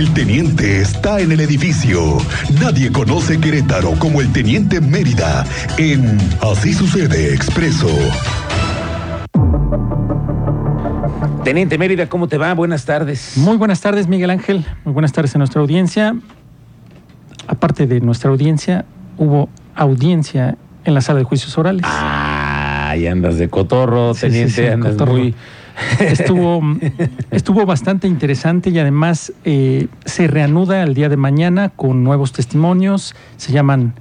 El teniente está en el edificio. Nadie conoce Querétaro como el teniente Mérida en Así sucede expreso. Teniente Mérida, ¿cómo te va? Buenas tardes. Muy buenas tardes, Miguel Ángel. Muy buenas tardes a nuestra audiencia. Aparte de nuestra audiencia, hubo audiencia en la sala de juicios orales. Ah, y andas de cotorro, Sí, teniente, sí, sí, andas cotorro. muy... Estuvo, estuvo bastante interesante y además eh, se reanuda el día de mañana con nuevos testimonios. Se llaman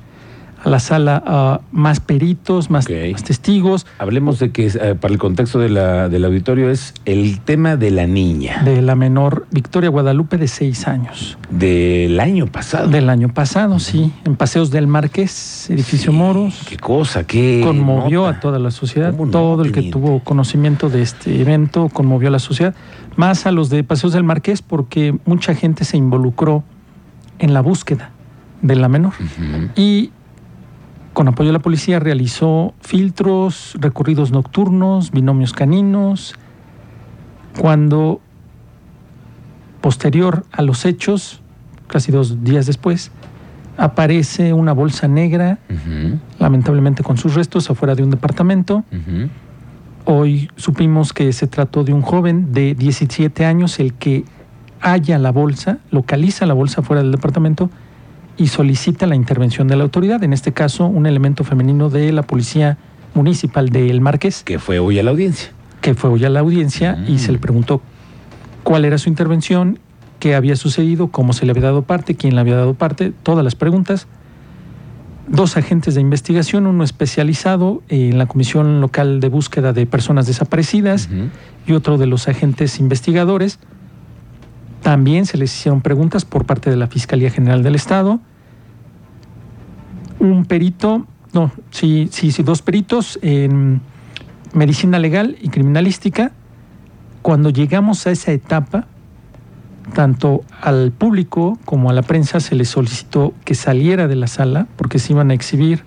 a la sala más peritos, más, testigos Hablemos de que eh, para el contexto de la- del auditorio es el tema de la niña de la menor Victoria Guadalupe de seis años. del año pasado. Del año pasado, sí, en Paseos del Marqués, edificio Sí, Moros. Qué cosa, qué conmovió nota. a toda la sociedad. ¿Cómo no, Todo el que teniente? tuvo conocimiento de este evento conmovió a la sociedad. Más a los de Paseos del Marqués porque mucha gente se involucró en la búsqueda de la menor. Y con apoyo de la policía realizó filtros, recorridos nocturnos, binomios caninos. Cuando, posterior a los hechos, casi dos días después, aparece una bolsa negra lamentablemente con sus restos afuera de un departamento. Hoy supimos que se trató de un joven de 17 años el que halla la bolsa, localiza la bolsa fuera del departamento y solicita la intervención de la autoridad, en este caso un elemento femenino de la Policía Municipal de El Marqués, Que fue hoy a la audiencia. que fue hoy a la audiencia Mm. y se le preguntó cuál era su intervención, qué había sucedido, cómo se le había dado parte, quién le había dado parte, todas las preguntas. Dos agentes de investigación, uno especializado en la Comisión Local de Búsqueda de Personas Desaparecidas y otro de los agentes investigadores. También se les hicieron preguntas por parte de la Fiscalía General del Estado. Un perito, no, sí, sí, sí, dos peritos en medicina legal y criminalística. Cuando llegamos a esa etapa, tanto al público como a la prensa se les solicitó que saliera de la sala porque se iban a exhibir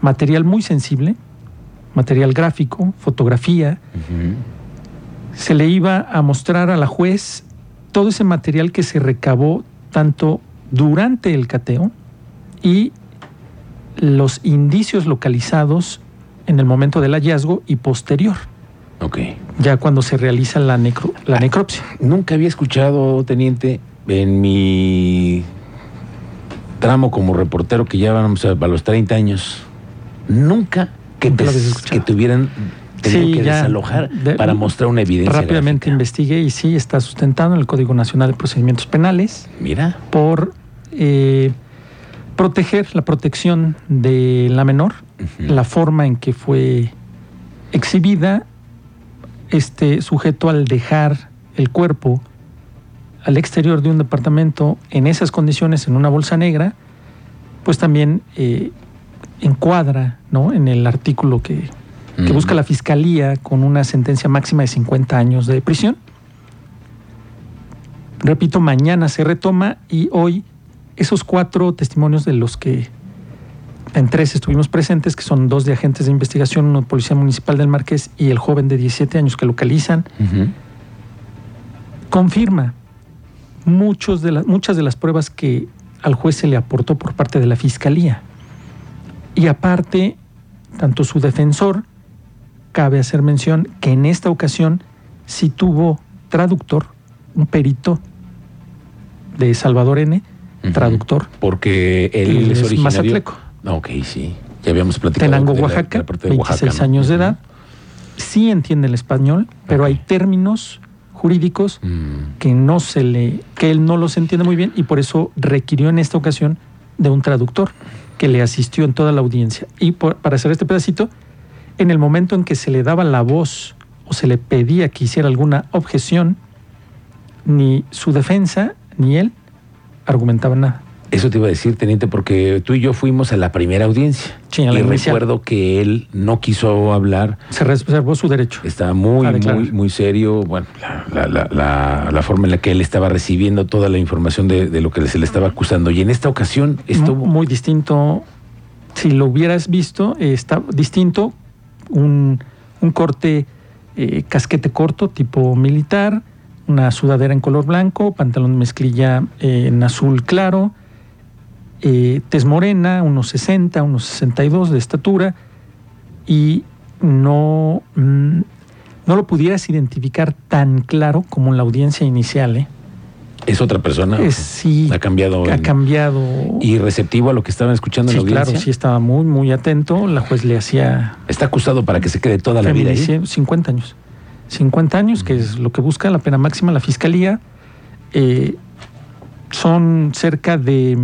material muy sensible, material gráfico, fotografía, se le iba a mostrar a la juez todo ese material que se recabó tanto durante el cateo y los indicios localizados en el momento del hallazgo y posterior, Ok. ya cuando se realiza la, necro- la necropsia. Nunca había escuchado, teniente, en mi tramo como reportero que ya vamos a, a los 30 años, nunca que, te- que tuvieran Sí, que ya, desalojar de- para mostrar una evidencia. Rápidamente gráfica. investigué y sí, está sustentado en el Código Nacional de Procedimientos Penales Mira, por eh, proteger la protección de la menor, la forma en que fue exhibida este sujeto al dejar el cuerpo al exterior de un departamento en esas condiciones, en una bolsa negra, pues también eh, encuadra ¿no? en el artículo que, busca la fiscalía con una sentencia máxima de 50 años de prisión. Repito, mañana se retoma y hoy esos cuatro testimonios de los que en tres estuvimos presentes, que son dos de agentes de investigación, uno de Policía Municipal del Marqués y el joven de 17 años que localizan, Ujú. confirma muchos de muchas de las pruebas que al juez se le aportó por parte de la Fiscalía. Y aparte, tanto su defensor, cabe hacer mención que en esta ocasión sí tuvo traductor, un perito de Salvador N., Traductor, porque él, Él es es mazatleco. Ok, sí. Ya habíamos platicado. Tenango, de la- Oaxaca, la de 26 Oaxaca, ¿no? años de edad. Sí entiende el español, pero hay términos jurídicos Mm. que no se le, que él no los entiende muy bien y por eso requirió en esta ocasión de un traductor que le asistió en toda la audiencia. Y por- para hacer este pedacito, en el momento en que se le daba la voz o se le pedía que hiciera alguna objeción, ni su defensa ni él argumentaban nada. Eso te iba a decir, teniente, porque tú y yo fuimos a la primera audiencia. Sí, a la y inicial. recuerdo que él no quiso hablar. Se reservó su derecho. Estaba muy, muy, muy serio. Bueno, la, la- la- la- la forma en la que él estaba recibiendo toda la información de, de lo que se le estaba acusando. Y en esta ocasión estuvo. Muy distinto. Si lo hubieras visto, está distinto. Un, un corte eh, casquete corto, tipo militar, una sudadera en color blanco, pantalón de mezclilla eh, en azul claro, eh, tez morena, unos 60, unos 62 de estatura, y no, mm, no lo pudieras identificar tan claro como en la audiencia inicial. ¿eh? ¿Es otra persona? Es- sí, Ha cambiado. ha en- cambiado. Y receptivo a lo que estaban escuchando sí, en la audiencia. claro, sí estaba muy, muy atento. La juez le hacía Está acusado para que se quede toda la vida ahí. feminicidio, 50 años. 50 años, que es lo que busca la pena máxima la fiscalía. Eh, son cerca de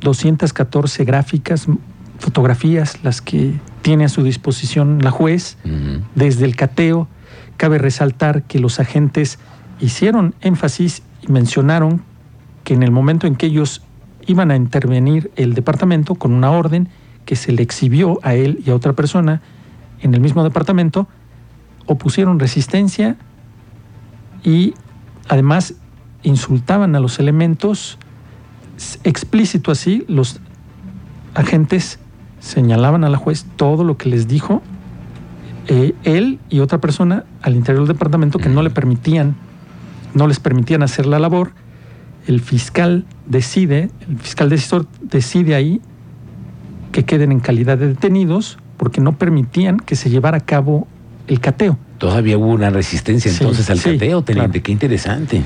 214 gráficas, fotografías, las que tiene a su disposición la juez desde el cateo. Cabe resaltar que los agentes hicieron énfasis y mencionaron que en el momento en que ellos iban a intervenir el departamento con una orden que se le exhibió a él y a otra persona en el mismo departamento, opusieron resistencia y además insultaban a los elementos explícito así, los agentes señalaban a la juez todo lo que les dijo eh, él y otra persona al interior del departamento que no le permitían, no les permitían hacer la labor. El fiscal decide, el fiscal decisor decide ahí que queden en calidad de detenidos porque no permitían que se llevara a cabo el cateo. Todavía hubo una resistencia Sí, entonces al sí, cateo, teniente. claro. Qué interesante.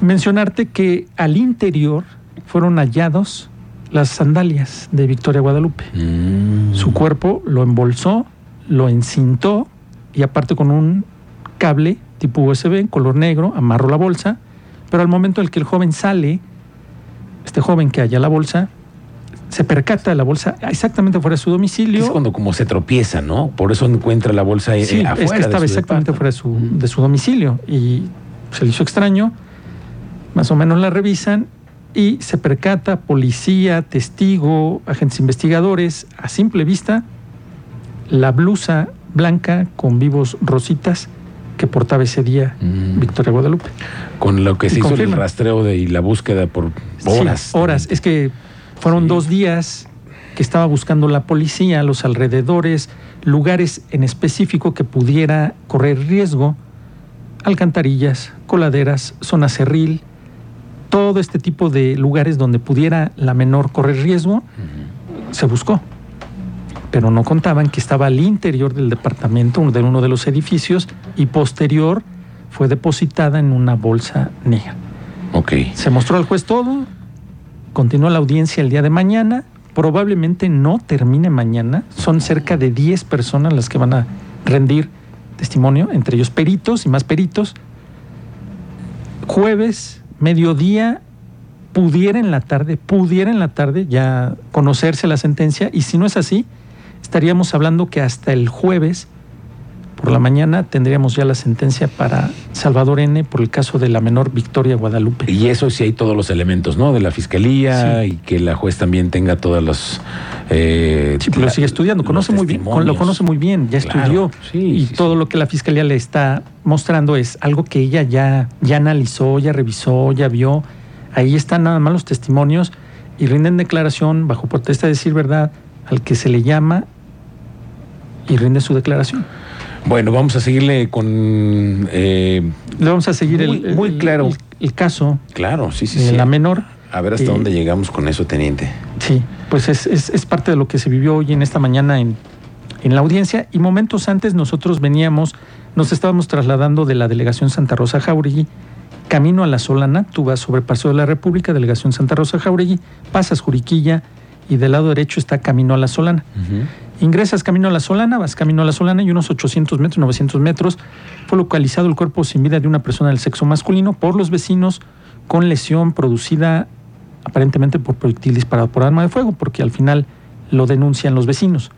Mencionarte que al interior fueron hallados las sandalias de Victoria Guadalupe. Mm. Su cuerpo lo embolsó, lo encintó y aparte con un cable tipo USB en color negro amarró la bolsa, pero al momento en que el joven sale, este joven que halla la bolsa, se percata de la bolsa exactamente fuera de su domicilio. Es cuando como se tropieza, ¿no? Por eso encuentra la bolsa eh, Sí, es afuera. que de estaba su exactamente fuera de su, de su domicilio y se le hizo extraño. Más o menos la revisan y se percata policía, testigo, agentes investigadores, a simple vista, la blusa blanca con vivos rositas que portaba ese día Mm. Victoria Guadalupe. Con lo que Y se hizo el rastreo de, y la búsqueda por horas. Sí, horas. Es que fueron Sí. dos días que estaba buscando la policía, los alrededores, lugares en específico que pudiera correr riesgo, alcantarillas, coladeras, zona cerril, todo este tipo de lugares donde pudiera la menor correr riesgo, se buscó. Pero no contaban que estaba al interior del departamento, de uno de los edificios, y posterior fue depositada en una bolsa negra. Ok. Se mostró al juez todo, continúa la audiencia el día de mañana, probablemente no termine mañana, son cerca de 10 personas las que van a rendir testimonio, entre ellos peritos y más peritos. Jueves, mediodía, pudiera en la tarde, pudiera en la tarde ya conocerse la sentencia y si no es así, estaríamos hablando que hasta el jueves por la mañana tendríamos ya la sentencia para Salvador N por el caso de la menor Victoria Guadalupe. Y eso sí hay todos los elementos, ¿no? De la fiscalía Sí. y que la juez también tenga todos los... eh, Sí, pero lo la- sigue estudiando, conoce muy bien, lo conoce muy bien, ya Claro, estudió sí, y sí, todo lo que la fiscalía le está mostrando es algo que ella ya ya analizó, ya revisó, ya vio. Ahí están nada más los testimonios y rinden declaración bajo protesta de decir verdad al que se le llama y rinde su declaración. Bueno, vamos a seguirle con... eh, Le vamos a seguir Muy- el, muy claro. el, el caso claro, sí, sí, de sí. la menor. A ver hasta Eh, dónde llegamos con eso, teniente. Sí, pues es, es- es parte de lo que se vivió hoy en esta mañana en, en la audiencia y momentos antes nosotros veníamos, nos estábamos trasladando de la delegación Santa Rosa Jauregui, camino a La Solana, tú vas sobre Paseo de la República, delegación Santa Rosa Jauregui, pasas Juriquilla y del lado derecho está camino a La Solana. Ingresas camino a La Solana, vas camino a La Solana y unos 800 metros, 900 metros, fue localizado el cuerpo sin vida de una persona del sexo masculino por los vecinos con lesión producida aparentemente por proyectil disparado por arma de fuego, porque al final lo denuncian los vecinos.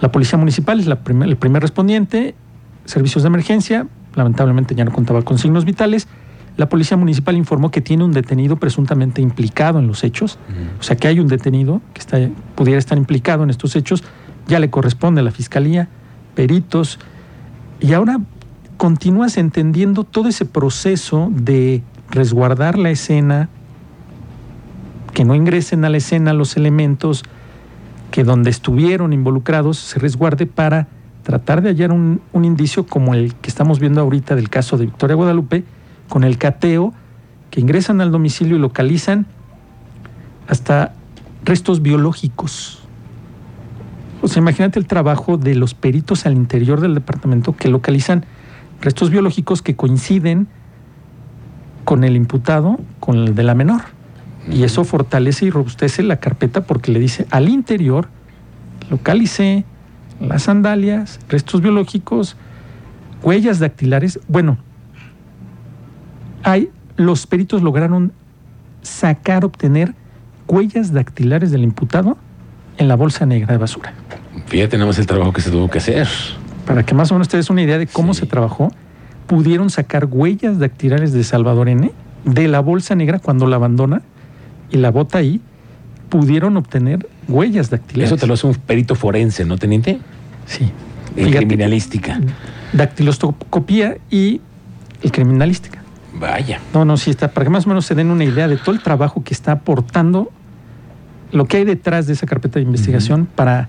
La policía municipal es la primer- el primer respondiente, servicios de emergencia, lamentablemente ya no contaba con signos vitales. La policía municipal informó que tiene un detenido presuntamente implicado en los hechos, o sea que hay un detenido que está, pudiera estar implicado en estos hechos, ya le corresponde a la fiscalía, peritos, y ahora continúas entendiendo todo ese proceso de resguardar la escena, que no ingresen a la escena los elementos, que donde estuvieron involucrados se resguarde para tratar de hallar un, un indicio como el que estamos viendo ahorita del caso de Victoria Guadalupe, con el cateo, que ingresan al domicilio y localizan hasta restos biológicos. O sea, imagínate el trabajo de los peritos al interior del departamento que localizan restos biológicos que coinciden con el imputado, con el de la menor. Y eso fortalece y robustece la carpeta porque le dice al interior, localicé las sandalias, restos biológicos, huellas dactilares. Bueno, hay, los peritos lograron sacar, obtener huellas dactilares del imputado en la bolsa negra de basura. Fíjate, tenemos el trabajo que se tuvo que hacer. Para que más o menos ustedes una idea de cómo Sí. se trabajó, pudieron sacar huellas dactilares de Salvador N de la bolsa negra cuando la abandona y la bota ahí, pudieron obtener huellas dactilares. Eso te lo hace un perito forense, ¿no, teniente? Sí. En Fíjate, criminalística. Dactiloscopía y el criminalística. Vaya. No, no, sí está, para que más o menos se den una idea de todo el trabajo que está aportando, lo que hay detrás de esa carpeta de investigación para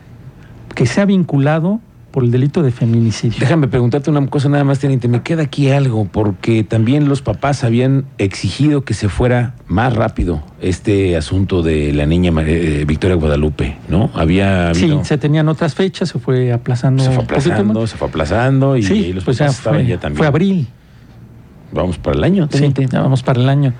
que sea vinculado por el delito de feminicidio. Déjame preguntarte una cosa nada más, teniente. Me queda aquí algo, porque también los papás habían exigido que se fuera más rápido este asunto de la niña eh, Victoria Guadalupe, ¿no? Había Sí, se tenían otras fechas, se fue aplazando. se fue aplazando, se fue aplazando y, sí, y los pues ya papás estaban ya también. fue abril. Vamos para el año, Sí, ya vamos para el año.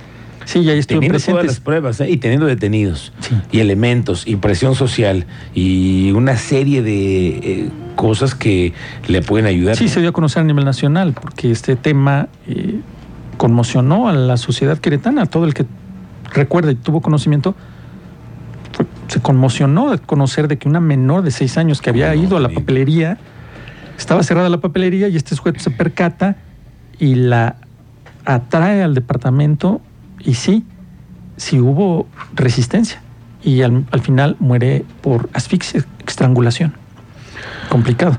Sí, ya estuve Teniendo todas las pruebas ¿eh? y teniendo detenidos Sí. y elementos y presión social y una serie de eh, cosas que le pueden ayudar. Sí, se dio a conocer a nivel nacional, porque este tema eh, conmocionó a la sociedad queretana, a todo el que recuerda y tuvo conocimiento, fue- se conmocionó de conocer de que una menor de seis años que había ¿Cómo no, ido a la papelería, estaba cerrada la papelería y este sujeto se percata y la atrae al departamento y sí, sí hubo resistencia y al, al final muere por asfixia, estrangulación. Complicado.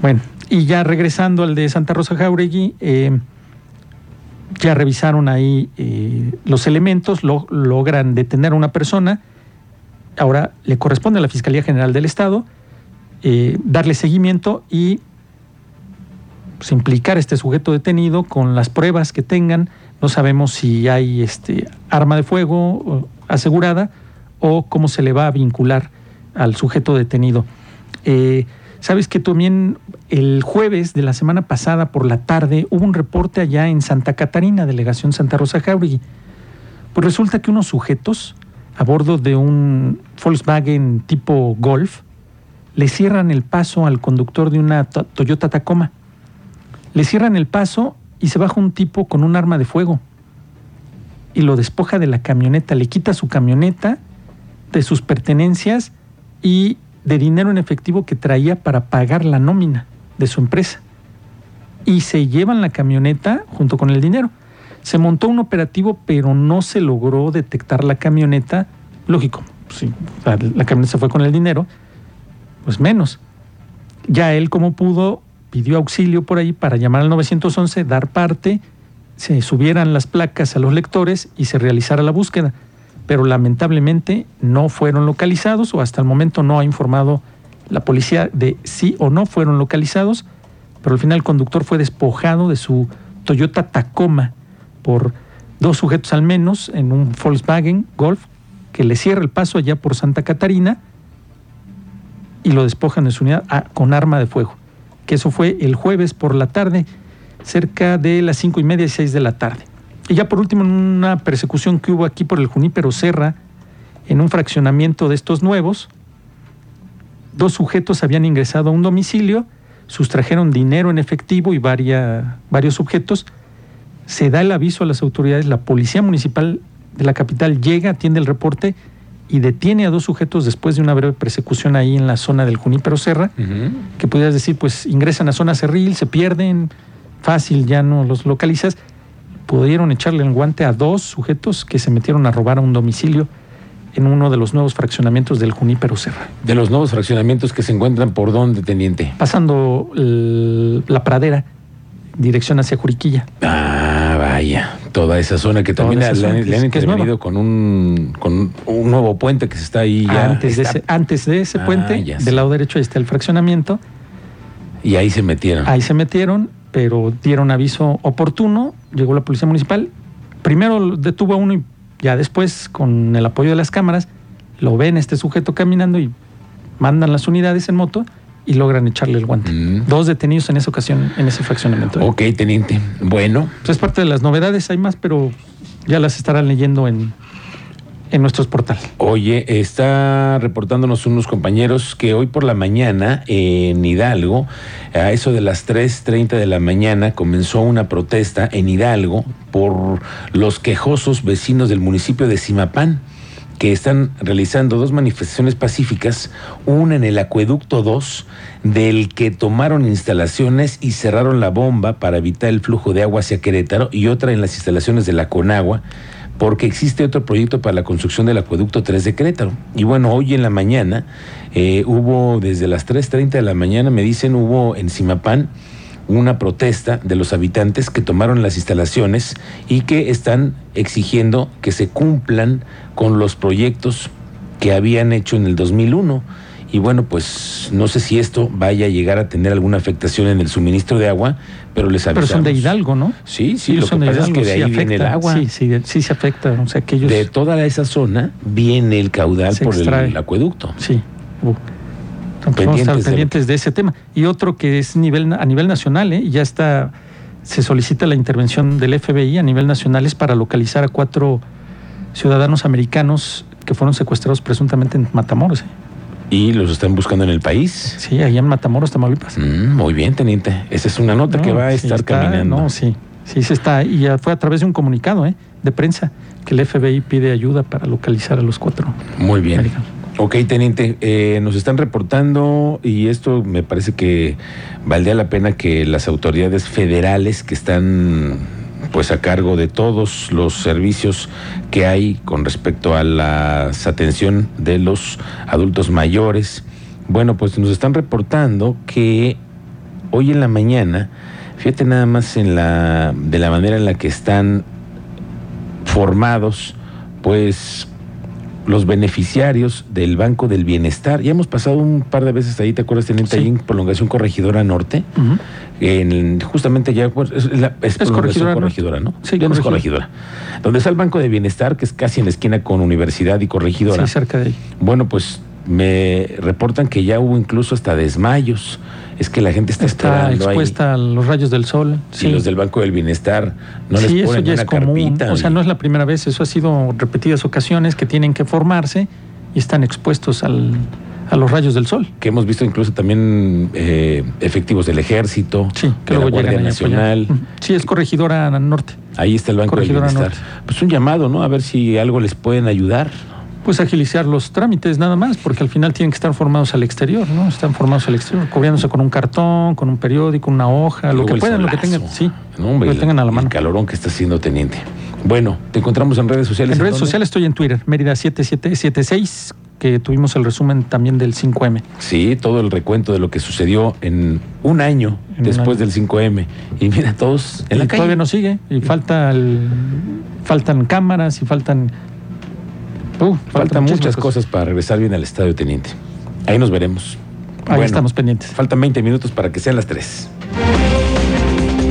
Bueno, y ya regresando al de Santa Rosa Jauregui, eh, ya revisaron ahí eh, los elementos, lo- logran detener a una persona. Ahora le corresponde a la Fiscalía General del Estado eh, darle seguimiento y implicar este sujeto detenido con las pruebas que tengan. No sabemos si hay este arma de fuego asegurada o cómo se le va a vincular al sujeto detenido. Eh, Sabes que también el jueves de la semana pasada por la tarde hubo un reporte allá en Santa Catarina, delegación Santa Rosa Jauregui. Pues resulta que unos sujetos a bordo de un Volkswagen tipo Golf le cierran el paso al conductor de una To- Toyota Tacoma. Le cierran el paso y se baja un tipo con un arma de fuego y lo despoja de la camioneta, le quita su camioneta, de sus pertenencias y de dinero en efectivo que traía para pagar la nómina de su empresa. Y se llevan la camioneta junto con el dinero. Se montó un operativo, pero no se logró detectar la camioneta. Lógico, sea, la camioneta se fue con el dinero, pues menos. Ya él como pudo pidió auxilio por ahí para llamar al 911, dar parte, se subieran las placas a los lectores y se realizara la búsqueda. Pero lamentablemente no fueron localizados o hasta el momento no ha informado la policía de si o no fueron localizados, pero al final el conductor fue despojado de su Toyota Tacoma por dos sujetos al menos en un Volkswagen Golf que le cierra el paso allá por Santa Catarina y lo despojan de su unidad ah, con arma de fuego. Que eso fue el jueves por la tarde, cerca de las cinco y media y seis de la tarde. Y ya por último, en una persecución que hubo aquí por el Junípero Serra, en un fraccionamiento de estos nuevos, dos sujetos habían ingresado a un domicilio, sustrajeron dinero en efectivo y varios objetos. Se da el aviso a las autoridades, la policía municipal de la capital llega, atiende el reporte y detiene a dos sujetos después de una breve persecución ahí en la zona del Junípero Serra que pudieras decir, pues ingresan a zona cerril, se pierden, fácil, ya no los localizas. Pudieron echarle el guante a dos sujetos que se metieron a robar a un domicilio en uno de los nuevos fraccionamientos del Junípero Serra. De los nuevos fraccionamientos que se encuentran por dónde, teniente. Pasando el- la pradera, dirección hacia Juriquilla. Ah, vaya. Toda esa zona que Toda también le, zona han- que le intervenido con un, con un nuevo puente que se está ahí ya. antes, de ese, antes de ese Ah, puente, sé. del lado derecho ahí está el fraccionamiento. Y ahí se metieron. Ahí se metieron, pero dieron aviso oportuno, llegó la policía municipal, primero detuvo a uno y ya después, con el apoyo de las cámaras, lo ven este sujeto caminando y mandan las unidades en moto y logran echarle el guante. Mm. Dos detenidos en esa ocasión, en ese fraccionamiento. Ok, teniente. Bueno, Pues es parte de las novedades, hay más, pero ya las estarán leyendo en, en nuestros portales. Oye, está reportándonos unos compañeros que hoy por la mañana en Hidalgo, a eso de las 3.30 de la mañana, comenzó una protesta en Hidalgo por los quejosos vecinos del municipio de Simapán que están realizando dos manifestaciones pacíficas, una en el acueducto 2, del que tomaron instalaciones y cerraron la bomba para evitar el flujo de agua hacia Querétaro, y otra en las instalaciones de la Conagua, porque existe otro proyecto para la construcción del acueducto 3 de Querétaro. Y bueno, hoy en la mañana eh, hubo, desde las 3.30 de la mañana, me dicen, hubo en Simapán una protesta de los habitantes que tomaron las instalaciones y que están exigiendo que se cumplan con los proyectos que habían hecho en el 2001. Y bueno, pues no sé si esto vaya a llegar a tener alguna afectación en el suministro de agua, pero les avisamos. Pero son de Hidalgo, ¿no? Sí, sí, Ellos lo que pasa es que de sí ahí viene el afecta. agua. Sí, sí, sí se afecta. O sea, que ellos. De toda esa zona viene el caudal por el acueducto. Sí. Uh. Entonces, vamos a estar Pendientes de pendientes ese tema. Y otro que es nivel, a nivel nacional, ¿eh? ya está, se solicita la intervención del FBI a nivel nacional, es para localizar a cuatro ciudadanos americanos que fueron secuestrados presuntamente en Matamoros. ¿eh? Y los están buscando en el país. Sí, allá en Matamoros, Tamaulipas. Mm, muy bien, teniente. Esa es una nota que va a sí estar está, caminando. No, sí, sí se está. Y ya fue a través de un comunicado ¿eh? de prensa que el FBI pide ayuda para localizar a los cuatro Muy bien. americanos. Ok, teniente, eh, nos están reportando y esto me parece que valdría la pena que las autoridades federales que están pues a cargo de todos los servicios que hay con respecto a la atención de los adultos mayores, bueno, pues nos están reportando que hoy en la mañana, fíjate nada más en la de la manera en la que están formados, pues los beneficiarios del Banco del Bienestar. Ya hemos pasado un par de veces ahí, ¿te acuerdas, Teniente? Sí. Ahí en Prolongación Corregidora Norte. En, justamente ya pues, es, la, es Corregidora, corregidora, ¿no? Sí, Ya no es Corregidora. corregidora. Donde está el Banco de Bienestar, que es casi en la esquina con Universidad y Corregidora. Sí, cerca de ahí. Bueno, pues me reportan que ya hubo incluso hasta desmayos. Es que la gente está, Está esperando ahí. expuesta a los rayos del sol. Si los del Banco del Bienestar no sí, les eso ponen ya una es común. carpita. O sea, no es la primera vez, eso ha sido repetidas ocasiones que tienen que formarse y están expuestos al, a los rayos del sol. que hemos visto incluso también eh, efectivos del ejército, Sí, que de la luego Guardia llegan ahí a apoyar. Nacional. Sí, es corregidora norte. Ahí está el Banco del Bienestar. Pues un llamado, ¿no? A ver si algo les pueden ayudar. Pues agilizar los trámites nada más, porque al final tienen que estar formados al exterior, ¿no? Están formados al exterior, cubriéndose con un cartón, con un periódico, una hoja, lo que el puedan, lo que solazo. tengan, sí, No, hombre, lo que el- tengan a la El mano. calorón que está haciendo teniente. Bueno, te encontramos en redes sociales. En redes dónde? sociales estoy en Twitter, Mérida 7776, que tuvimos el resumen también del 5M. Sí, todo el recuento de lo que sucedió en un año En un después año. del 5M. Y mira, todos en la y calle. todavía no sigue, y falta el- faltan cámaras y faltan... Uh, Faltan muchas cosas para regresar bien al estadio, teniente. Ahí nos veremos. Ahí Bueno, estamos pendientes. Faltan 20 minutos para que sean las 3.